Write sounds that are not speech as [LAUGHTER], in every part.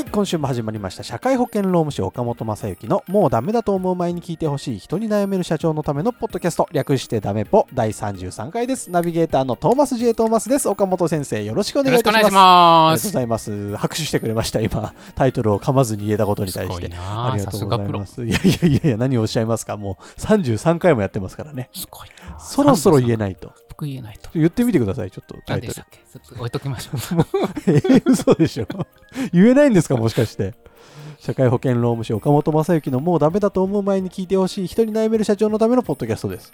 はい、今週も始まりました。社会保険労務士岡本正幸のもうダメだと思う前に聞いてほしい人に悩める社長のためのポッドキャスト、略してダメポ第33回です。ナビゲーターのトーマス J. トーマスです。岡本先生、よろしくお願いします。ありがとうございます。拍手してくれました、今。タイトルを噛まずに言えたことに対して。すごいなあありがとうございまさす。いやいやいやいや、何をおっしゃいますか。もう33回もやってますからね。すごいなそろそろ言えないと。僕言えないと。言ってみてください、ちょっとタイトル。置いときましょう。[LAUGHS] えー、嘘でしょ。言えないんですかもしかして。社会保険労務士岡本正幸のもうダメだと思う前に聞いてほしい人に悩める社長のためのポッドキャストです。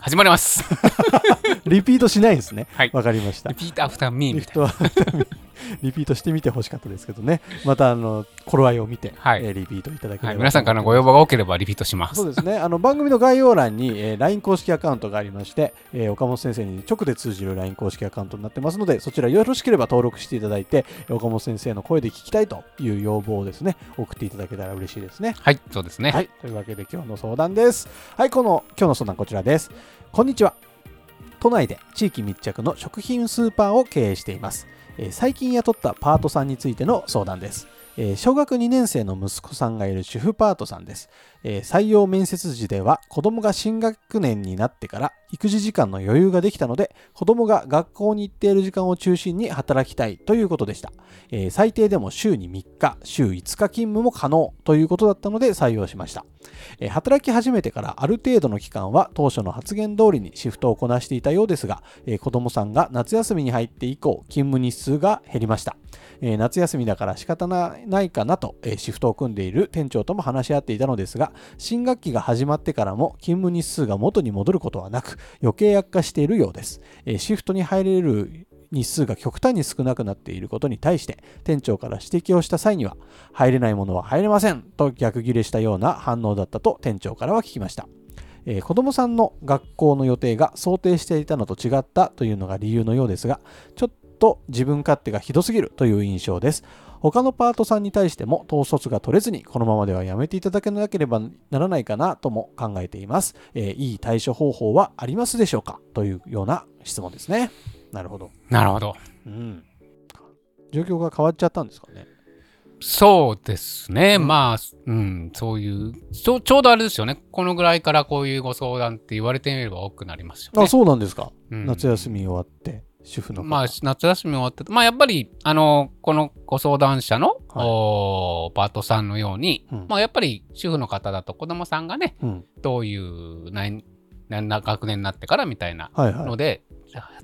始まります。[LAUGHS] リピートしないんですね。はい。わかりました。リピートアフターミーリみたいフトは [LAUGHS] リピートしてみてほしかったですけどねまたあの頃合いを見て、はいえーリピートいただければな。はい、皆さんからのご要望が多ければリピートします。そうですねあの番組の概要欄に、えー LINE 公式アカウントがありまして、えー岡本先生に直で通じる LINE 公式アカウントになってますのでそちらよろしければ登録していただいて岡本先生の声で聞きたいという要望をですね送っていただけたら嬉しいですねはい、そうですね。はい、というわけで今日の相談です。はい、この今日の相談こちらです。こんにちは。都内で地域密着の食品スーパーを経営しています。え最近雇ったパートさんについての相談です。え小学2年生の息子さんがいる主婦パートさんです。え採用面接時では子供が新学年になってから育児時間の余裕ができたので子供が学校に行っている時間を中心に働きたいということでした。えー最低でも週に3日、週5日勤務も可能ということだったので採用しました。えー働き始めてからある程度の期間は当初の発言通りにシフトをこなしていたようですが、えー子供さんが夏休みに入って以降勤務日数が減りました。え夏休みだから仕方ないかなと、えシフトを組んでいる店長とも話し合っていたのですが、新学期が始まってからも勤務日数が元に戻ることはなく、余計悪化しているようです。えシフトに入れる日数が極端に少なくなっていることに対して店長から指摘をした際には入れないものは入れませんと逆ギレしたような反応だったと店長からは聞きました、えー子供さんの学校の予定が想定していたのと違ったというのが理由のようですがちょっと自分勝手がひどすぎるという印象です他のパートさんに対しても統率が取れずにこのままではやめていただけなければならないかなとも考えています、えーいい対処方法はありますでしょうか？というような質問ですねなるほどなるほど。うん。状況が変わっちゃったんですかね？そうですね。うんまあ、うん、そういうちょ、ちょうどあれですよね。このぐらいからこういうご相談って言われてみれば多くなりますよね。あ、そうなんですか。うん夏休み終わって、主婦の方。まあ、夏休み終わって、まあ、やっぱり、あの、このご相談者の、はいおパートさんのように、うんまあ、やっぱり主婦の方だと子供さんがね、うん。どういう何何な学年になってからみたいなはいはい。ので、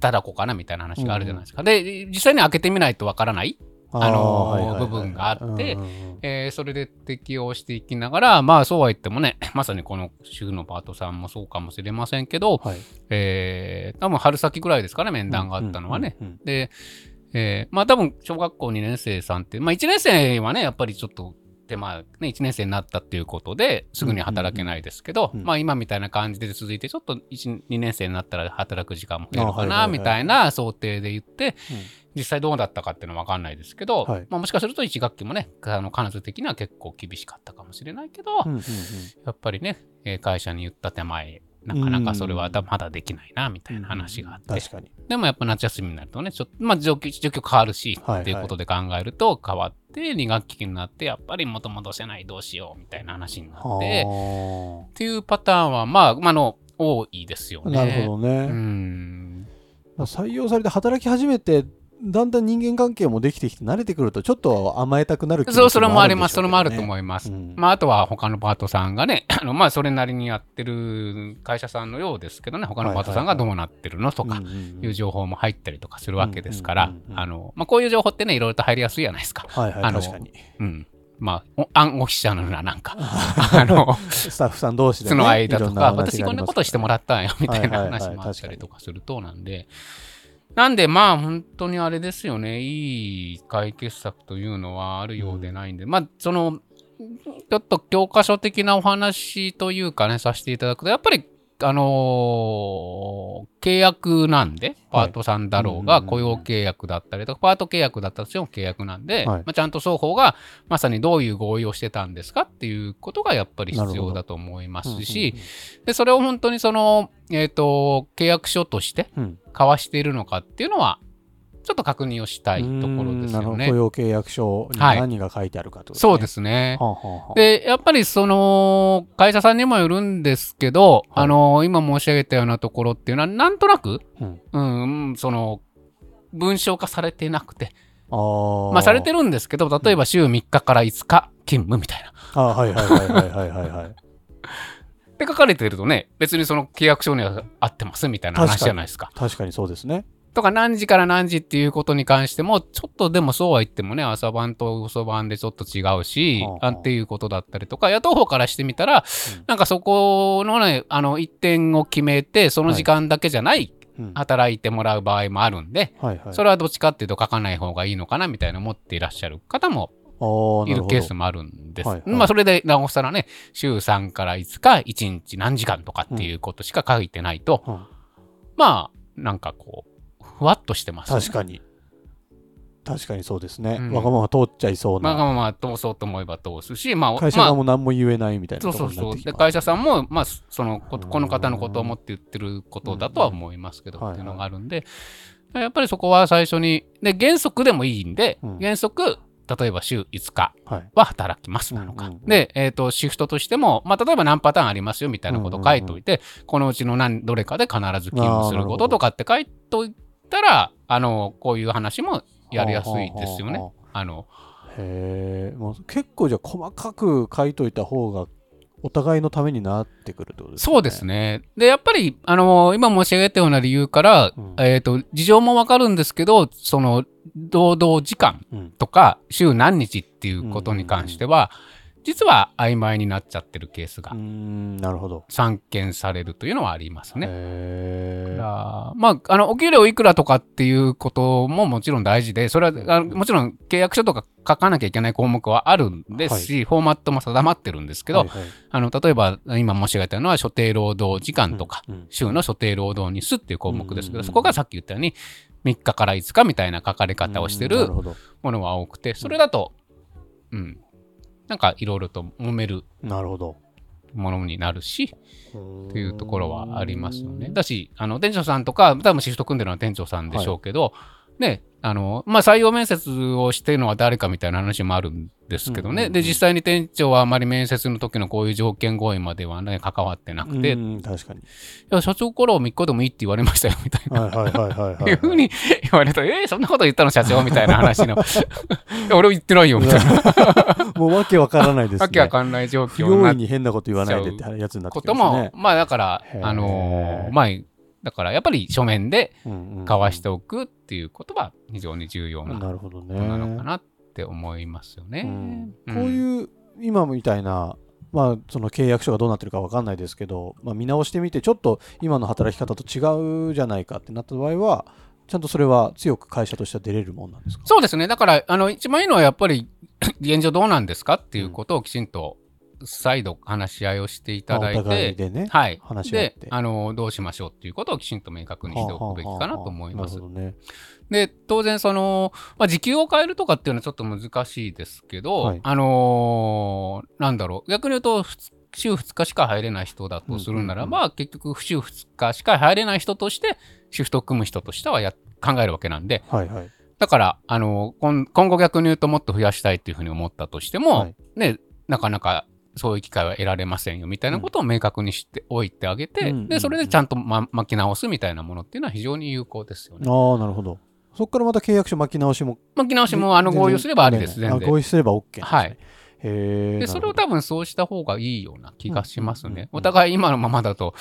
働こうかなみたいな話があるじゃないですか。で、実際に開けてみないとわからない、あの部分があってえーそれで適用していきながら、まあそうは言ってもね、[LAUGHS] まさにこの主婦のパートさんもそうかもしれませんけど、はい。えー多分春先ぐらいですかね、面談があったのはね。で、えーまあ多分小学校2年生さんって、まあ1年生はね、やっぱりちょっとで、まあね、1年生になったっていうことで、すぐに働けないですけど、まあ今みたいな感じで続いて、ちょっと1、2年生になったら働く時間も増えるかな、みたいな想定で言って、実際どうだったかっていうのは分かんないですけど、はい。まあ、もしかすると1学期もね、あの彼女的には結構厳しかったかもしれないけど、やっぱりね、えー会社に言った手前、なかなかそれはまだできないな、みたいな話があって。確かに。でもやっぱ夏休みになるとね、ちょっと、まあ状況、状況変わるし、はいはいっていうことで考えると変わって、2学期になって、やっぱり元戻せない、どうしよう、みたいな話になって、はっていうパターンは、まあ、まあ、あの、多いですよあ。ね。なるほどうね。ん。採用されて働き始めて、だんだん人間関係もできてきて慣れてくるとちょっと甘えたくなる気持ちそう、それもあります。それもあると思います。うんまあ、あとは他のパートさんがね、あのまあ、それなりにやってる会社さんのようですけどね、他のパートさんがどうなってるのとかいう情報も入ったりとかするわけですからあの、まあ、こういう情報ってね、いろいろと入りやすいじゃないですか。はいはい、あの確かに。うん。まあ、お暗号記者のような、なんか、[LAUGHS] あの、スタッフさん同士で、ね、その間とか、私こんなことしてもらったんよ、みたいなはいはいはい話もあったりとかするとなんで、なんでまあ本当にあれですよね、いい解決策というのはあるようでないんで、まあその、ちょっと教科書的なお話というかね、させていただくと、やっぱり、あのー契約なんで、パートさんだろうが、はい雇用契約だったりとか、パート契約だったとしても契約なんで、はい。まあ、ちゃんと双方がまさにどういう合意をしてたんですかっていうことがやっぱり必要だと思いますし、でそれを本当にその、えっ、と、契約書としてうんうん。交わしているのかっていうのは、ちょっと確認をしたいところですよね。雇。用契約書にはい。何が書いてあるかと、ね。そうですね。はあはあはあ。で、やっぱりその、会社さんにもよるんですけど、はい。あの、今申し上げたようなところっていうのは、なんとなく、うん。うん、その、文章化されてなくて、あー。まあされてるんですけど、例えば週3日から5日勤務みたいな。あはいはいはいはいはいはいはい。って書かれてるとね、別にその契約書には合ってますみたいな話じゃないですか。確かにそうですねとか何時から何時っていうことに関しても、ちょっとでもそうは言ってもね、朝晩と遅晩でちょっと違うしはあは、あ。あっていうことだったりとか、野党方からしてみたら、うん。なんかそこのね、あの、一点を決めて、その時間だけじゃない、うん。働いてもらう場合もあるんで、はいはい。それはどっちかっていうと書かない方がいいのかなみたいな思っていらっしゃる方もいるケースもあるんです。はいはい。まあそれでなおさらね、週3から5日、1日何時間とかっていうことしか書いてないと、うん。まあ、なんかこう、ふわっとしてます、確かに。確かにそうですね、うん。わがまま通っちゃいそうな、まあまあまあ、通そうと思えば通すし、まあ、会社まあ側も何も言えないみたいなそうとこそうそう。で、会社さんも、まあ、そのこ、の方のことを思って言ってることだとは思いますけど、うん。っていうのがあるんで、やっぱりそこは最初に、で、原則でもいいんで、うん。原則、例えば週5日は働きますなのか。で、えっ、と、シフトとしても、まあ、例えば何パターンありますよみたいなことを書いといて、このうちの何、どれかで必ず勤務することとかって書いといたら、あの、こういう話もやりやすいですよね。はあの、へえ。もう結構じゃあ細かく書いといた方がお互いのためになってくるってことですね。そうですね。で、やっぱり、あの今申し上げたような理由から、うん。えっ、と、事情もわかるんですけど、その、労働時間うん。とか、週何日っていうことに関しては、実は曖昧になっちゃってるケースが散見されるというのはありますね。まあ、あの、お給料いくらとかっていうことももちろん大事で、それは、あのもちろん契約書とか書かなきゃいけない項目はあるんですし、フォーマットも定まってるんですけど、はいはい。あの、例えば、今申し上げたのは、所定労働時間とか、うんうん週の所定労働日数っていう項目ですけど、うんうんうん。そこがさっき言ったように、3日から5日みたいな書かれ方をしてるものは多くて、それだと、うん、なんかいろいろと揉めるなるほど。ものになるし、っっていうところはありますよね。だし、あの、店長さんとか、多分シフト組んでるのは店長さんでしょうけど、ね、あの、まあ、採用面接をしてるのは誰かみたいな話もあるんですけどね。うんうんうんで、実際に店長はあまり面接の時のこういう条件合意まではね、関わってなくて、いうん確かに。や、社長からは3日でもいいって言われましたよ、みたいな。はいはいはいはいはいい。うふうに言われると、えー、そんなこと言ったの社長みたいな話の。い [LAUGHS] や俺は言ってないよ、みたいな。[LAUGHS] もうわけわからないですね。わけわかんない状不況になっ用意に変なこと言わないでってやつになってことも、きますね。まあだからあのーまあ、だからやっぱり書面で交交わしておくっていうことは非常に重要なことなのかなって思いますよね。うん。うん。こういう今みたいな、まあ、その契約書がどうなってるかわかんないですけど、まあ、見直してみてちょっと今の働き方と違うじゃないかってなった場合はちゃんとそれは強く会社としては出れるもんなんですか？そうですね。だから、あの、一番いいのはやっぱり現状どうなんですかっていうことをきちんと再度話し合いをしていただいて、でね、はい。話で、あの、どうしましょうっていうことをきちんと明確にしておくべきかなと思います。で、当然その、まあ、時給を変えるとかっていうのはちょっと難しいですけど、はい。あのーなんだろう、逆に言うと、週2日しか入れない人だとするならば、うんうん。結局、週2日しか入れない人として、シフトを組む人としてはや考えるわけなんで、はいはい。だから、あの今今後逆に言うともっと増やしたいっていうふうに思ったとしても、はい。ね、なかなかそういう機会は得られませんよみたいなことを明確にしておいてあげて、うん。でそれでちゃんと、ま、巻き直すみたいなものっていうのは非常に有効ですよね。ああなるほど。そこからまた契約書巻き直しも巻き直しもあの合意をすればありです、全然。あ合意すれば OK ですね。はい。へえで、それを多分そうした方がいいような気がしますうんうんうんね。お互い今のままだと、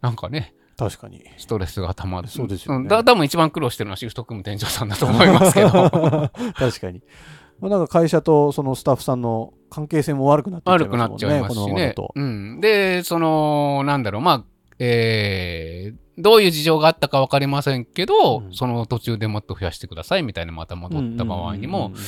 なんかね、確かに。ストレスが溜まる。そうですよね。ん。だ多分一番苦労してるのはシフト組む店長さんだと思いますけど。[LAUGHS] 確かにまあ、なんか会社とそのスタッフさんの関係性も悪くなっちゃ悪くいますもんねなっちゃいますしねこのままだと。うん。で、その、なんだろう、まあ、えー、どういう事情があったか分かりませんけど、うんその途中でもっと増やしてくださいみたいなまた戻った場合にも、うんうんうん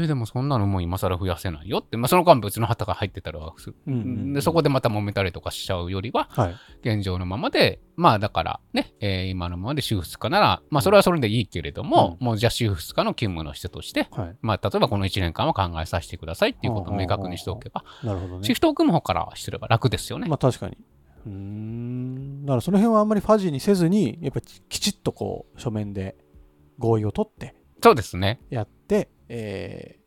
えー、でもそんなのもう今更増やせないよって、まあ、その間別の旗が入ってたらで、そこでまた揉めたりとかしちゃうよりは、はい。現状のままで、まあだからね、えー今のままで週2日なら、まあそれはそれでいいけれども、もうじゃあ週2日の勤務の人として、はい。まあ例えばこの1年間は考えさせてくださいっていうことを明確にしておけば、なるほどねシ。フトを組む方からしてれば楽ですよね。まあ確かに。うーん。だからその辺はあんまりファジーにせずに、やっぱりきちっとこう、書面で合意を取ってそうですね。やって、えー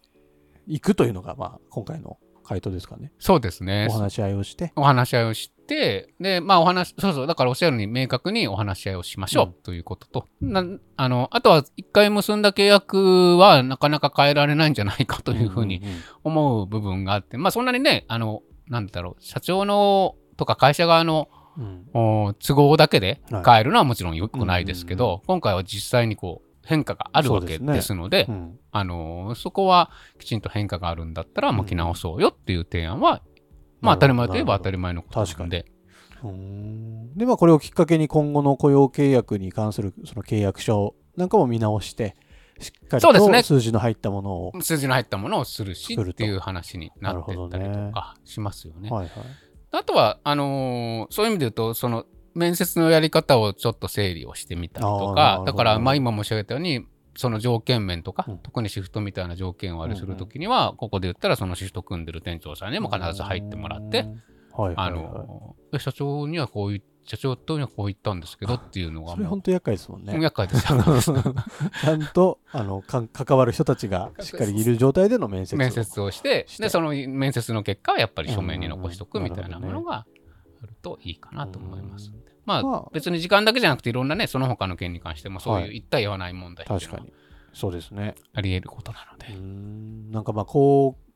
行くというのが、まあ今回の回答ですかね。そうですねお。話し合いをして。お話し合いをして、で、まあお話、そうそう、だからおっしゃるように明確にお話し合いをしましょう、うんということと、なあの、あとは一回結んだ契約はなかなか変えられないんじゃないかというふうに思う部分があって、まあそんなにね、あの、なんだろう、社長のとか会社側のうん。お都合だけではい。変えるのはもちろん良くないですけうんうん。ど、今回は実際にこう変化があるわけですので、うん。あのそこはきちんと変化があるんだったら、もう着直そうよっていう提案は、まあ当たり前といえば当たり前のことなんで、で、まあ、これをきっかけに今後の雇用契約に関するその契約書なんかも見直して、しっかりと数字の入ったものを。数字の入ったものをするしっていう話になってったりとかしますよね。はいはい。あとは、あのーそういう意味で言うと、その面接のやり方をちょっと整理をしてみたりとかだから、まあ今申し上げたように、その条件面とか、うん。特にシフトみたいな条件をあれするときには、ここで言ったら、そのシフト組んでる店長さんにも必ず入ってもらって、うん、あのー社長にはこういう、社長とにはこう言ったんですけどっていうのがそれ本当厄介ですもんね。厄介です [LAUGHS] ちゃんとあのか関わる人たちがしっかりいる状態での面接を面接をしてでその面接の結果はやっぱり書面に残しとくみたいなものがあるといいかなと思います。まあ、まあ別に時間だけじゃなくていろんなねその他の件に関してもそういうはい一体言わない問題ってい。そうですね。あり得ることなのうで。なんかまあこう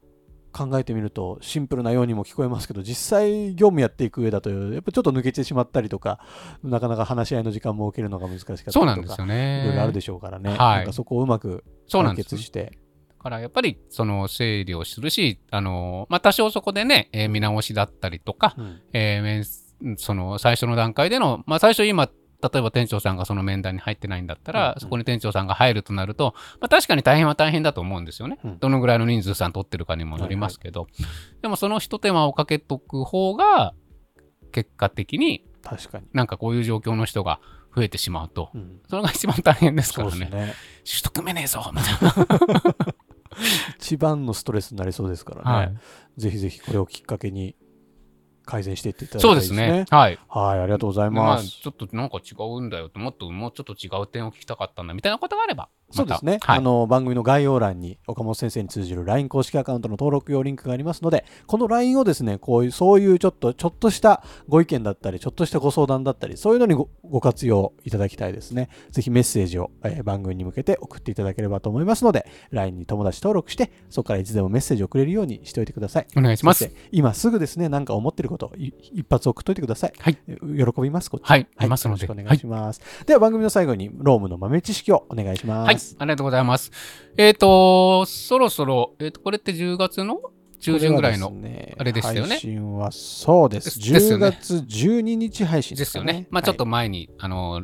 考えてみるとシンプルなようにも聞こえますけど実際業務やっていく上だとやっぱちょっと抜けてしまったりとかなかなか話し合いの時間も受けるのが難しかったりとかそうなんですよね。いろいろあるでしょうからね、はい。なんかそこをうまく解決して。だからやっぱりその整理をするし、あのまあ、多少そこでね、えー見直しだったりとか、うん。えー面その最初の段階での、まあ、最初今、例えば店長さんがその面談に入ってないんだったら、うんそこに店長さんが入るとなると、まあ、確かに大変は大変だと思うんですよね。うん。どのぐらいの人数さん取ってるかにもよりますけど、でもその一手間をかけとく方が、結果的に確かに、なんかこういう状況の人が増えてしまうと、うん。それが一番大変ですからね。ね取得めねえぞみたい [LAUGHS] 一番のストレスになりそうですからね、な。はい。ぜひぜひこれをきっかけに改善していっていただきたそいうでねですすね。はい。はいありがとうございまあ、ます、ちょっとなんか違うんだよって、もっともうちょっと違う点を聞きたかったんだみたいなことがあれば、そうですね、はい。あの番組の概要欄に岡本先生に通じる LINE 公式アカウントの登録用リンクがありますのでこの LINE をですねこういうそういうちょっとちょっとしたご意見だったりちょっとしたご相談だったりそういうのにごご活用いただきたいですね。ぜひメッセージを、えー番組に向けて送っていただければと思いますので LINE に友達登録してそこからいつでもメッセージをくれるようにしておいてください。お願いします。今すぐですね何か思ってることい一発送っといてください。はい。喜びますこっち。はいい。ますので。よろしくお願いします、では番組の最後にロームの豆知識をお願いします。はい、ありがとうございます。えっ、と、そろそろ、えっ、と、これって10月の？中旬ぐらいの？あれでしたよね？配信はそうです。10ですよね月12日配信ですよかね。ね。まあちょっとはい前に、あの、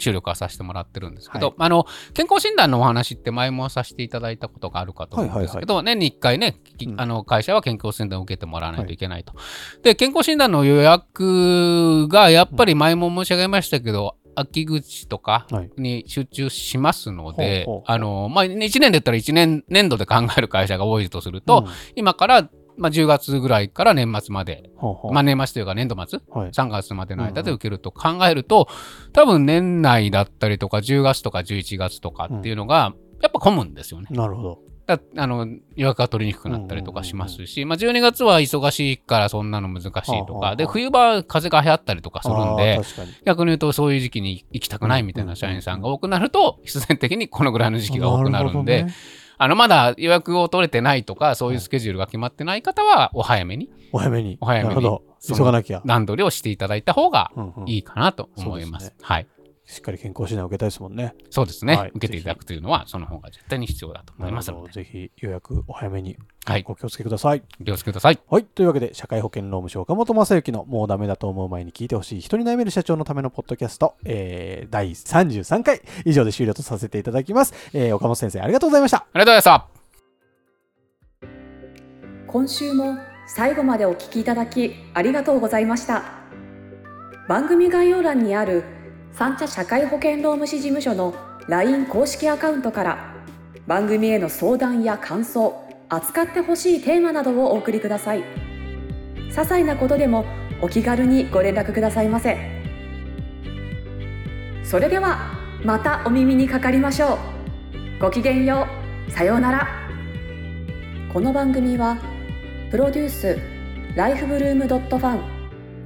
注力はさせてもらってるんですけど、はいあの、健康診断のお話って前もさせていただいたことがあるかと思うんですけど、年に1回ね、きうんあの、会社は健康診断を受けてもらわないといけないと。で、健康診断の予約がやっぱり前も申し上げましたけど、秋口とかはい。に集中しますので、あの、まあ、1年で言ったら1年、年度で [LAUGHS] 考える会社が多いとすると、うん。今から、まあ、10月ぐらいから年末まで、ほうほう。まあ、年末というか年度末、はい。3月までの間で受けると考えると、多分年内だったりとか、10月とか11月とかっていうのが、やっぱ混むんですよね。なるほど。だあの予約が取りにくくなったりとかしますし、まあ、12月は忙しいからそんなの難しいとか、で冬場は風が流行ったりとかするんあで。逆に言うとそういう時期に行きたくないみたいな社員さんが多くなると、必然的にこのぐらいの時期が多くなるんで、あのまだ予約を取れてないとか、そういうスケジュールが決まってない方は、お早めにお早めに。お早めに急がなきゃ。段取りをしていただいた方がいいかなと思いますはい。しっかり健康診断を受けたいですもんね。そうですね、はい受けていただくというのは、その方が絶対に必要だと思いますので、ぜひ予約お早めにはい、ご気をつけください。お気をつけください。はい。というわけで、社会保険労務省岡本正幸のもうダメだと思う前に聞いてほしい人に悩める社長のためのポッドキャスト、えー、第33回以上で終了とさせていただきます。えー、岡本先生ありがとうございました。ありがとうございました。今週も最後までお聞きいただきありがとうございました番組概要欄にある三茶社会保険労務士事務所の LINE 公式アカウントから番組への相談や感想扱ってほしいテーマなどをお送りください。些細なことでもお気軽にご連絡くださいませ。それではまたお耳にかかりましょう。ごきげんよう。さようなら。この番組はプロデュースライフブルームドットファン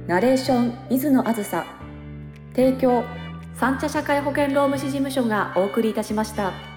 ナレーション水野あずさ提供三茶社会保険労務士事務所がお送りいたしました。